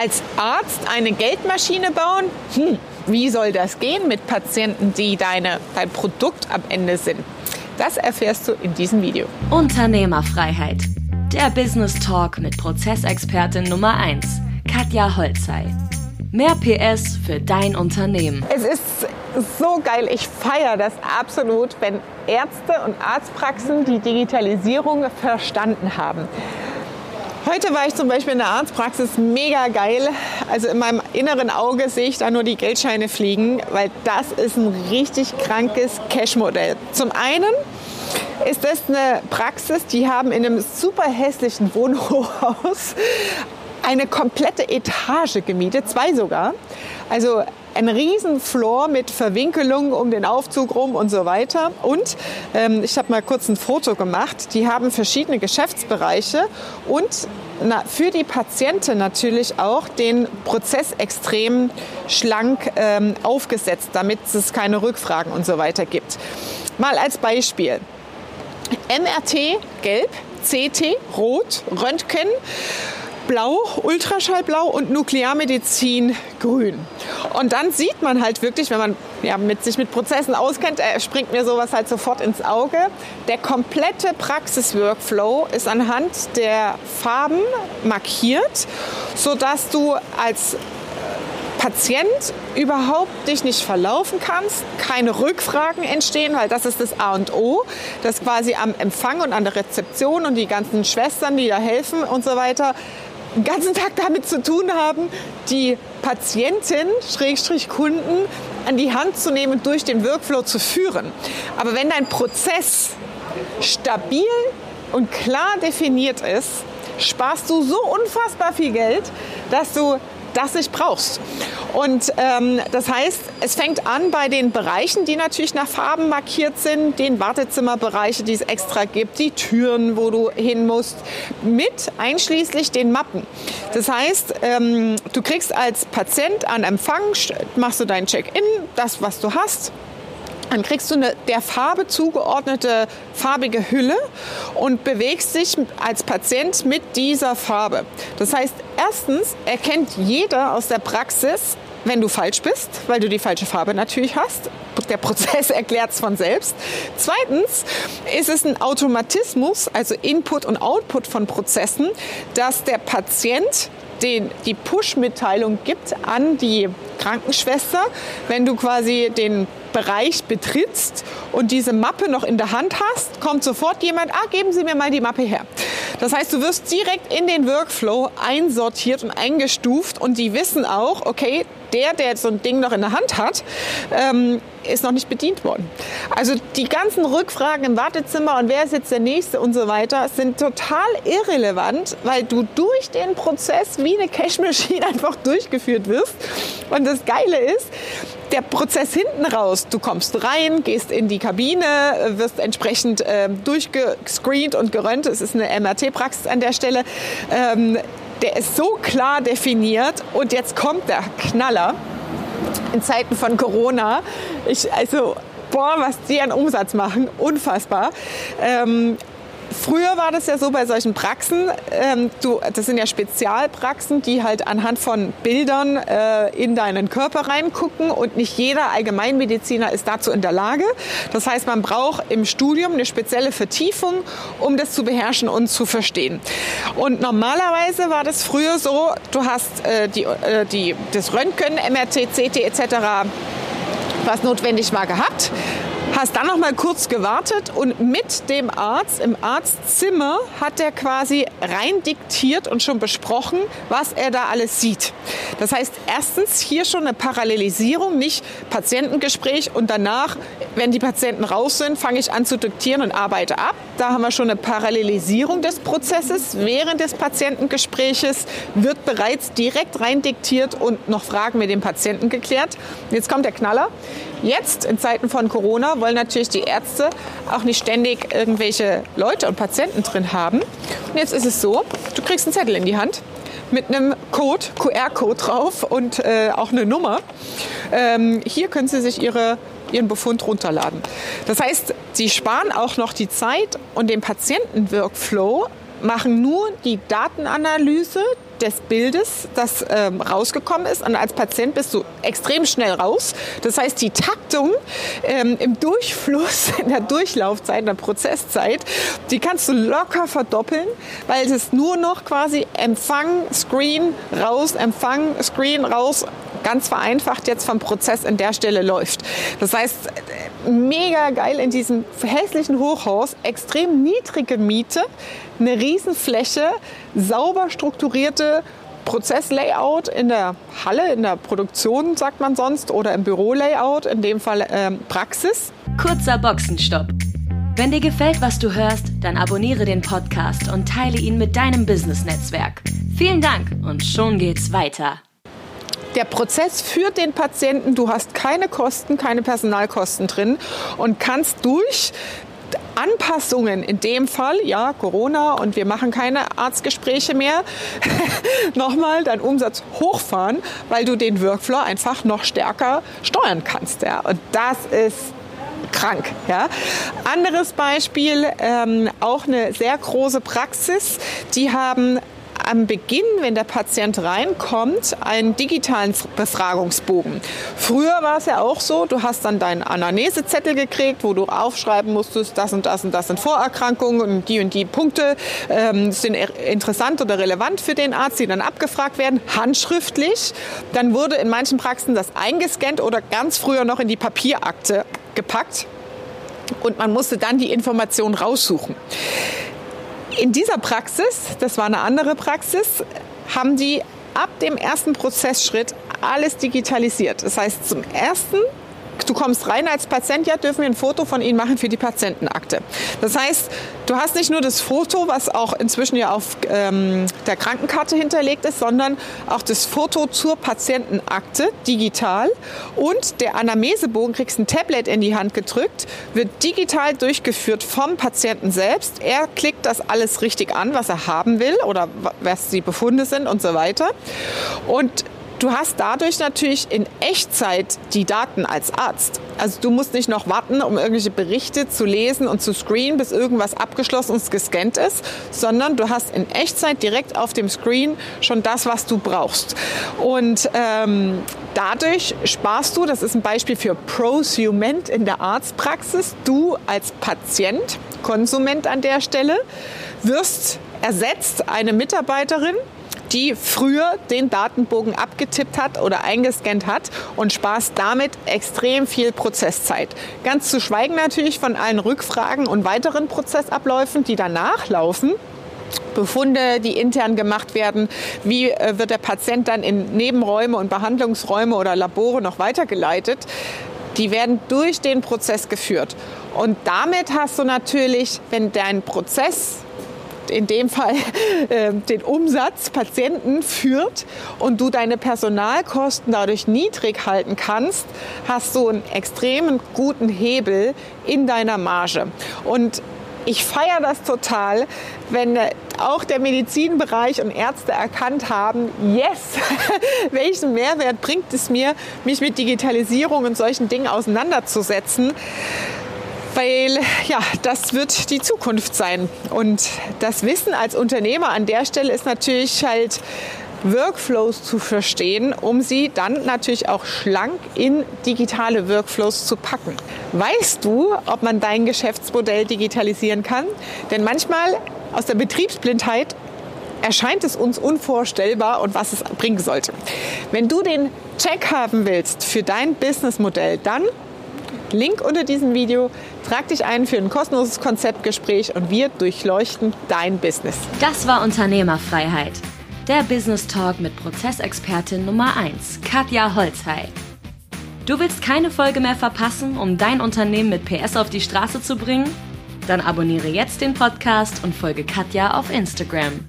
als Arzt eine Geldmaschine bauen? Hm, wie soll das gehen mit Patienten, die deine, dein Produkt am Ende sind? Das erfährst du in diesem Video. Unternehmerfreiheit. Der Business Talk mit Prozessexpertin Nummer 1, Katja Holzei. Mehr PS für dein Unternehmen. Es ist so geil. Ich feiere das absolut, wenn Ärzte und Arztpraxen die Digitalisierung verstanden haben. Heute war ich zum Beispiel in der Arztpraxis mega geil. Also in meinem inneren Auge sehe ich da nur die Geldscheine fliegen, weil das ist ein richtig krankes Cash-Modell. Zum einen ist das eine Praxis, die haben in einem super hässlichen Wohnhochhaus eine komplette Etage gemietet, zwei sogar. Also ein riesen Floor mit Verwinkelung um den Aufzug rum und so weiter. Und ähm, ich habe mal kurz ein Foto gemacht. Die haben verschiedene Geschäftsbereiche und na, für die Patienten natürlich auch den Prozess extrem schlank ähm, aufgesetzt, damit es keine Rückfragen und so weiter gibt. Mal als Beispiel. MRT gelb, CT rot, Röntgen blau, Ultraschallblau und Nuklearmedizin grün. Und dann sieht man halt wirklich, wenn man ja, mit, sich mit Prozessen auskennt, äh, springt mir sowas halt sofort ins Auge. Der komplette Praxis-Workflow ist anhand der Farben markiert, sodass du als Patient überhaupt dich nicht verlaufen kannst, keine Rückfragen entstehen, weil das ist das A und O, dass quasi am Empfang und an der Rezeption und die ganzen Schwestern, die da helfen und so weiter, den ganzen Tag damit zu tun haben, die Patientin, Schrägstrich Kunden, an die Hand zu nehmen und durch den Workflow zu führen. Aber wenn dein Prozess stabil und klar definiert ist, sparst du so unfassbar viel Geld, dass du das nicht brauchst. Und ähm, das heißt, es fängt an bei den Bereichen, die natürlich nach Farben markiert sind, den Wartezimmerbereiche, die es extra gibt, die Türen, wo du hin musst, mit einschließlich den Mappen. Das heißt, ähm, du kriegst als Patient an Empfang, machst du dein Check-in, das, was du hast, dann kriegst du eine der Farbe zugeordnete farbige Hülle und bewegst dich als Patient mit dieser Farbe. Das heißt, erstens erkennt jeder aus der Praxis, wenn du falsch bist, weil du die falsche Farbe natürlich hast. Der Prozess erklärt es von selbst. Zweitens ist es ein Automatismus, also Input und Output von Prozessen, dass der Patient den, die Push-Mitteilung gibt an die Krankenschwester, wenn du quasi den Bereich betrittst und diese Mappe noch in der Hand hast, kommt sofort jemand, ah, geben Sie mir mal die Mappe her. Das heißt, du wirst direkt in den Workflow einsortiert und eingestuft und die wissen auch, okay, der, der so ein Ding noch in der Hand hat, ähm, ist noch nicht bedient worden. Also die ganzen Rückfragen im Wartezimmer und wer ist jetzt der Nächste und so weiter sind total irrelevant, weil du durch den Prozess wie eine Cashmaschine einfach durchgeführt wirst. Und das Geile ist, der Prozess hinten raus. Du kommst rein, gehst in die Kabine, wirst entsprechend äh, durchgescreent und gerönt. Es ist eine MRT-Praxis an der Stelle. Ähm, der ist so klar definiert. Und jetzt kommt der Knaller in Zeiten von Corona. Ich, also, boah, was die an Umsatz machen, unfassbar. Ähm, Früher war das ja so bei solchen Praxen, ähm, du, das sind ja Spezialpraxen, die halt anhand von Bildern äh, in deinen Körper reingucken und nicht jeder Allgemeinmediziner ist dazu in der Lage. Das heißt, man braucht im Studium eine spezielle Vertiefung, um das zu beherrschen und zu verstehen. Und normalerweise war das früher so, du hast äh, die, äh, die, das Röntgen, MRT, CT etc., was notwendig war, gehabt hast dann noch mal kurz gewartet und mit dem Arzt im Arztzimmer hat er quasi rein diktiert und schon besprochen, was er da alles sieht. Das heißt, erstens hier schon eine Parallelisierung, nicht Patientengespräch und danach, wenn die Patienten raus sind, fange ich an zu diktieren und arbeite ab. Da haben wir schon eine Parallelisierung des Prozesses. Während des Patientengespräches wird bereits direkt rein diktiert und noch Fragen mit dem Patienten geklärt. Jetzt kommt der Knaller. Jetzt in Zeiten von Corona wollen natürlich die Ärzte auch nicht ständig irgendwelche Leute und Patienten drin haben. Und jetzt ist es so, du kriegst einen Zettel in die Hand mit einem Code, QR-Code drauf und äh, auch eine Nummer. Ähm, hier können Sie sich Ihre ihren Befund runterladen. Das heißt, sie sparen auch noch die Zeit und den Patienten-Workflow, machen nur die Datenanalyse, des Bildes, das ähm, rausgekommen ist. Und als Patient bist du extrem schnell raus. Das heißt, die Taktung ähm, im Durchfluss, in der Durchlaufzeit, in der Prozesszeit, die kannst du locker verdoppeln, weil es nur noch quasi Empfang, Screen, raus, Empfang, Screen, raus ganz vereinfacht jetzt vom Prozess in der Stelle läuft. Das heißt, mega geil in diesem hässlichen Hochhaus, extrem niedrige Miete, eine Riesenfläche, sauber strukturierte Prozesslayout in der Halle, in der Produktion, sagt man sonst, oder im Bürolayout, in dem Fall ähm, Praxis. Kurzer Boxenstopp. Wenn dir gefällt, was du hörst, dann abonniere den Podcast und teile ihn mit deinem Business-Netzwerk. Vielen Dank und schon geht's weiter. Der Prozess führt den Patienten, du hast keine Kosten, keine Personalkosten drin und kannst durch Anpassungen, in dem Fall, ja, Corona und wir machen keine Arztgespräche mehr, nochmal deinen Umsatz hochfahren, weil du den Workflow einfach noch stärker steuern kannst. Ja. Und das ist krank. Ja. Anderes Beispiel, ähm, auch eine sehr große Praxis. Die haben am Beginn, wenn der Patient reinkommt, einen digitalen Befragungsbogen. Früher war es ja auch so, du hast dann deinen Anamnesezettel gekriegt, wo du aufschreiben musstest, das und das und das sind Vorerkrankungen und die und die Punkte ähm, sind interessant oder relevant für den Arzt, die dann abgefragt werden, handschriftlich. Dann wurde in manchen Praxen das eingescannt oder ganz früher noch in die Papierakte gepackt und man musste dann die Information raussuchen. In dieser Praxis, das war eine andere Praxis, haben die ab dem ersten Prozessschritt alles digitalisiert. Das heißt, zum ersten du kommst rein als Patient, ja, dürfen wir ein Foto von Ihnen machen für die Patientenakte. Das heißt, du hast nicht nur das Foto, was auch inzwischen ja auf ähm, der Krankenkarte hinterlegt ist, sondern auch das Foto zur Patientenakte digital und der Anamnesebogen kriegst ein Tablet in die Hand gedrückt, wird digital durchgeführt vom Patienten selbst. Er klickt das alles richtig an, was er haben will oder was die Befunde sind und so weiter. Und Du hast dadurch natürlich in Echtzeit die Daten als Arzt. Also du musst nicht noch warten, um irgendwelche Berichte zu lesen und zu screenen, bis irgendwas abgeschlossen und gescannt ist, sondern du hast in Echtzeit direkt auf dem Screen schon das, was du brauchst. Und ähm, dadurch sparst du, das ist ein Beispiel für Prosument in der Arztpraxis, du als Patient, Konsument an der Stelle, wirst ersetzt eine Mitarbeiterin, die früher den Datenbogen abgetippt hat oder eingescannt hat und sparst damit extrem viel Prozesszeit. Ganz zu schweigen natürlich von allen Rückfragen und weiteren Prozessabläufen, die danach laufen. Befunde, die intern gemacht werden, wie äh, wird der Patient dann in Nebenräume und Behandlungsräume oder Labore noch weitergeleitet, die werden durch den Prozess geführt. Und damit hast du natürlich, wenn dein Prozess in dem Fall äh, den Umsatz Patienten führt und du deine Personalkosten dadurch niedrig halten kannst, hast du einen extremen guten Hebel in deiner Marge. Und ich feiere das total, wenn äh, auch der Medizinbereich und Ärzte erkannt haben, yes, welchen Mehrwert bringt es mir, mich mit Digitalisierung und solchen Dingen auseinanderzusetzen weil ja, das wird die Zukunft sein. Und das Wissen als Unternehmer an der Stelle ist natürlich halt Workflows zu verstehen, um sie dann natürlich auch schlank in digitale Workflows zu packen. Weißt du, ob man dein Geschäftsmodell digitalisieren kann? Denn manchmal aus der Betriebsblindheit erscheint es uns unvorstellbar und was es bringen sollte. Wenn du den Check haben willst für dein Businessmodell, dann Link unter diesem Video. Trag dich ein für ein kostenloses Konzeptgespräch und wir durchleuchten dein Business. Das war Unternehmerfreiheit. Der Business Talk mit Prozessexpertin Nummer 1, Katja Holzhey. Du willst keine Folge mehr verpassen, um dein Unternehmen mit PS auf die Straße zu bringen? Dann abonniere jetzt den Podcast und folge Katja auf Instagram.